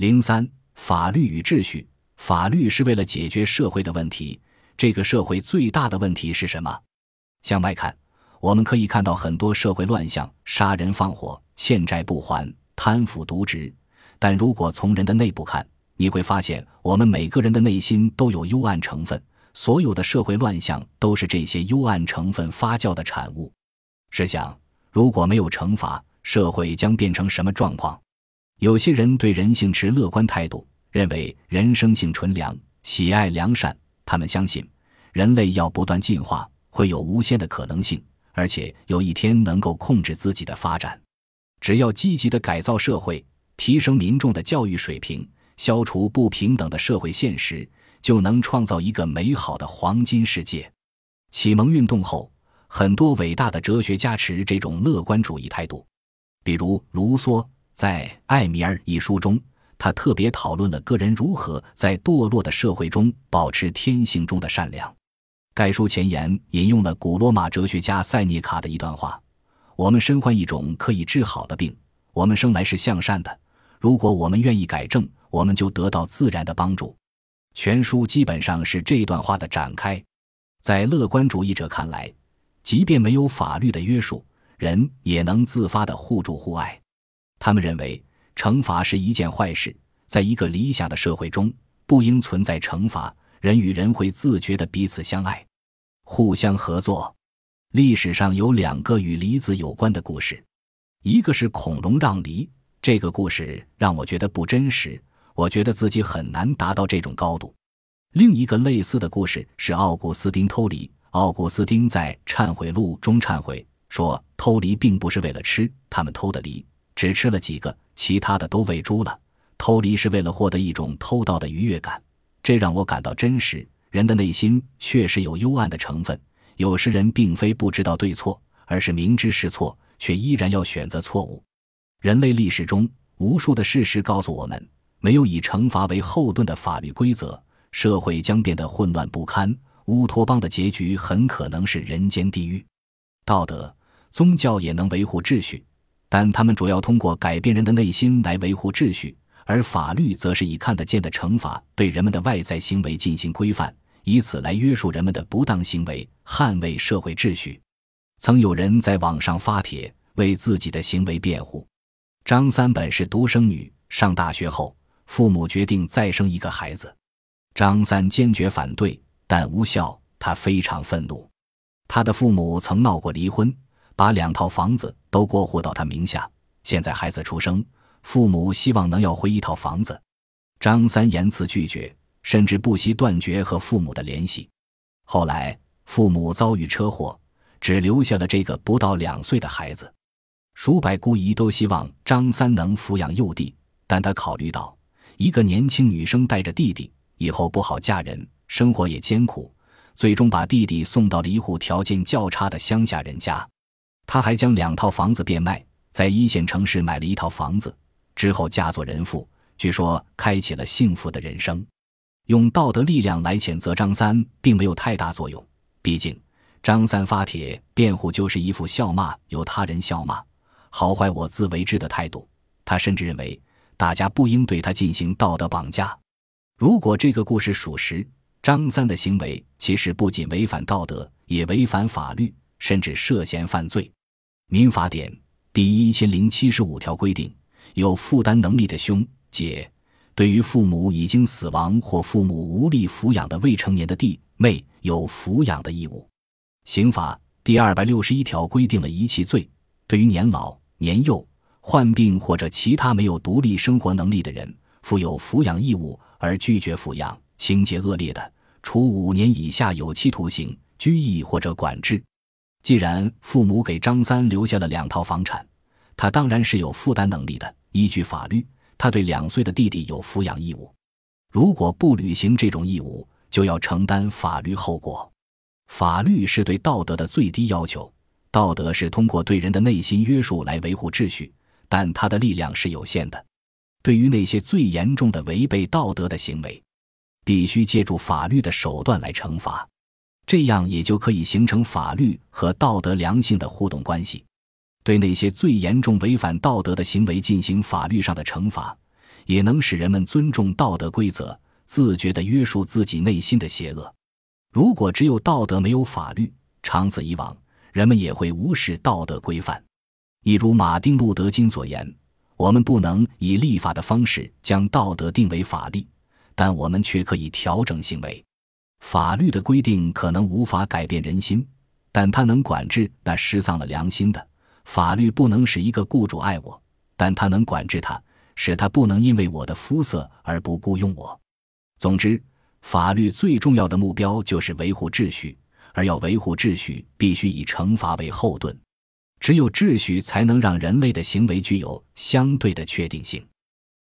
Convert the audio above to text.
零三，法律与秩序。法律是为了解决社会的问题。这个社会最大的问题是什么？向外看，我们可以看到很多社会乱象：杀人放火、欠债不还、贪腐渎职。但如果从人的内部看，你会发现，我们每个人的内心都有幽暗成分。所有的社会乱象都是这些幽暗成分发酵的产物。试想，如果没有惩罚，社会将变成什么状况？有些人对人性持乐观态度，认为人生性纯良，喜爱良善。他们相信，人类要不断进化，会有无限的可能性，而且有一天能够控制自己的发展。只要积极的改造社会，提升民众的教育水平，消除不平等的社会现实，就能创造一个美好的黄金世界。启蒙运动后，很多伟大的哲学家持这种乐观主义态度，比如卢梭在《艾米尔》一书中。他特别讨论了个人如何在堕落的社会中保持天性中的善良。该书前言引用了古罗马哲学家塞涅卡的一段话：“我们身患一种可以治好的病，我们生来是向善的。如果我们愿意改正，我们就得到自然的帮助。”全书基本上是这段话的展开。在乐观主义者看来，即便没有法律的约束，人也能自发的互助互爱。他们认为。惩罚是一件坏事，在一个理想的社会中，不应存在惩罚。人与人会自觉的彼此相爱，互相合作。历史上有两个与梨子有关的故事，一个是孔融让梨，这个故事让我觉得不真实，我觉得自己很难达到这种高度。另一个类似的故事是奥古斯丁偷梨。奥古斯丁在《忏悔录》中忏悔说，偷梨并不是为了吃，他们偷的梨只吃了几个。其他的都喂猪了。偷梨是为了获得一种偷盗的愉悦感，这让我感到真实。人的内心确实有幽暗的成分。有时人并非不知道对错，而是明知是错，却依然要选择错误。人类历史中无数的事实告诉我们，没有以惩罚为后盾的法律规则，社会将变得混乱不堪。乌托邦的结局很可能是人间地狱。道德、宗教也能维护秩序。但他们主要通过改变人的内心来维护秩序，而法律则是以看得见的惩罚对人们的外在行为进行规范，以此来约束人们的不当行为，捍卫社会秩序。曾有人在网上发帖为自己的行为辩护。张三本是独生女，上大学后，父母决定再生一个孩子，张三坚决反对，但无效，他非常愤怒。他的父母曾闹过离婚。把两套房子都过户到他名下。现在孩子出生，父母希望能要回一套房子。张三严词拒绝，甚至不惜断绝和父母的联系。后来父母遭遇车祸，只留下了这个不到两岁的孩子。叔伯姑姨都希望张三能抚养幼弟，但他考虑到一个年轻女生带着弟弟以后不好嫁人，生活也艰苦，最终把弟弟送到了一户条件较差的乡下人家。他还将两套房子变卖，在一线城市买了一套房子，之后嫁作人妇，据说开启了幸福的人生。用道德力量来谴责张三，并没有太大作用。毕竟，张三发帖辩护就是一副笑骂由他人笑骂，好坏我自为之的态度。他甚至认为，大家不应对他进行道德绑架。如果这个故事属实，张三的行为其实不仅违反道德，也违反法律，甚至涉嫌犯罪。民法典第一千零七十五条规定，有负担能力的兄姐，对于父母已经死亡或父母无力抚养的未成年的弟妹，有抚养的义务。刑法第二百六十一条规定了遗弃罪，对于年老、年幼、患病或者其他没有独立生活能力的人，负有抚养义务而拒绝抚养，情节恶劣的，处五年以下有期徒刑、拘役或者管制。既然父母给张三留下了两套房产，他当然是有负担能力的。依据法律，他对两岁的弟弟有抚养义务。如果不履行这种义务，就要承担法律后果。法律是对道德的最低要求，道德是通过对人的内心约束来维护秩序，但它的力量是有限的。对于那些最严重的违背道德的行为，必须借助法律的手段来惩罚。这样也就可以形成法律和道德良性的互动关系，对那些最严重违反道德的行为进行法律上的惩罚，也能使人们尊重道德规则，自觉地约束自己内心的邪恶。如果只有道德没有法律，长此以往，人们也会无视道德规范。一如马丁·路德·金所言：“我们不能以立法的方式将道德定为法律，但我们却可以调整行为。法律的规定可能无法改变人心，但它能管制那失丧了良心的。法律不能使一个雇主爱我，但它能管制他，使他不能因为我的肤色而不雇佣我。总之。”法律最重要的目标就是维护秩序，而要维护秩序，必须以惩罚为后盾。只有秩序，才能让人类的行为具有相对的确定性。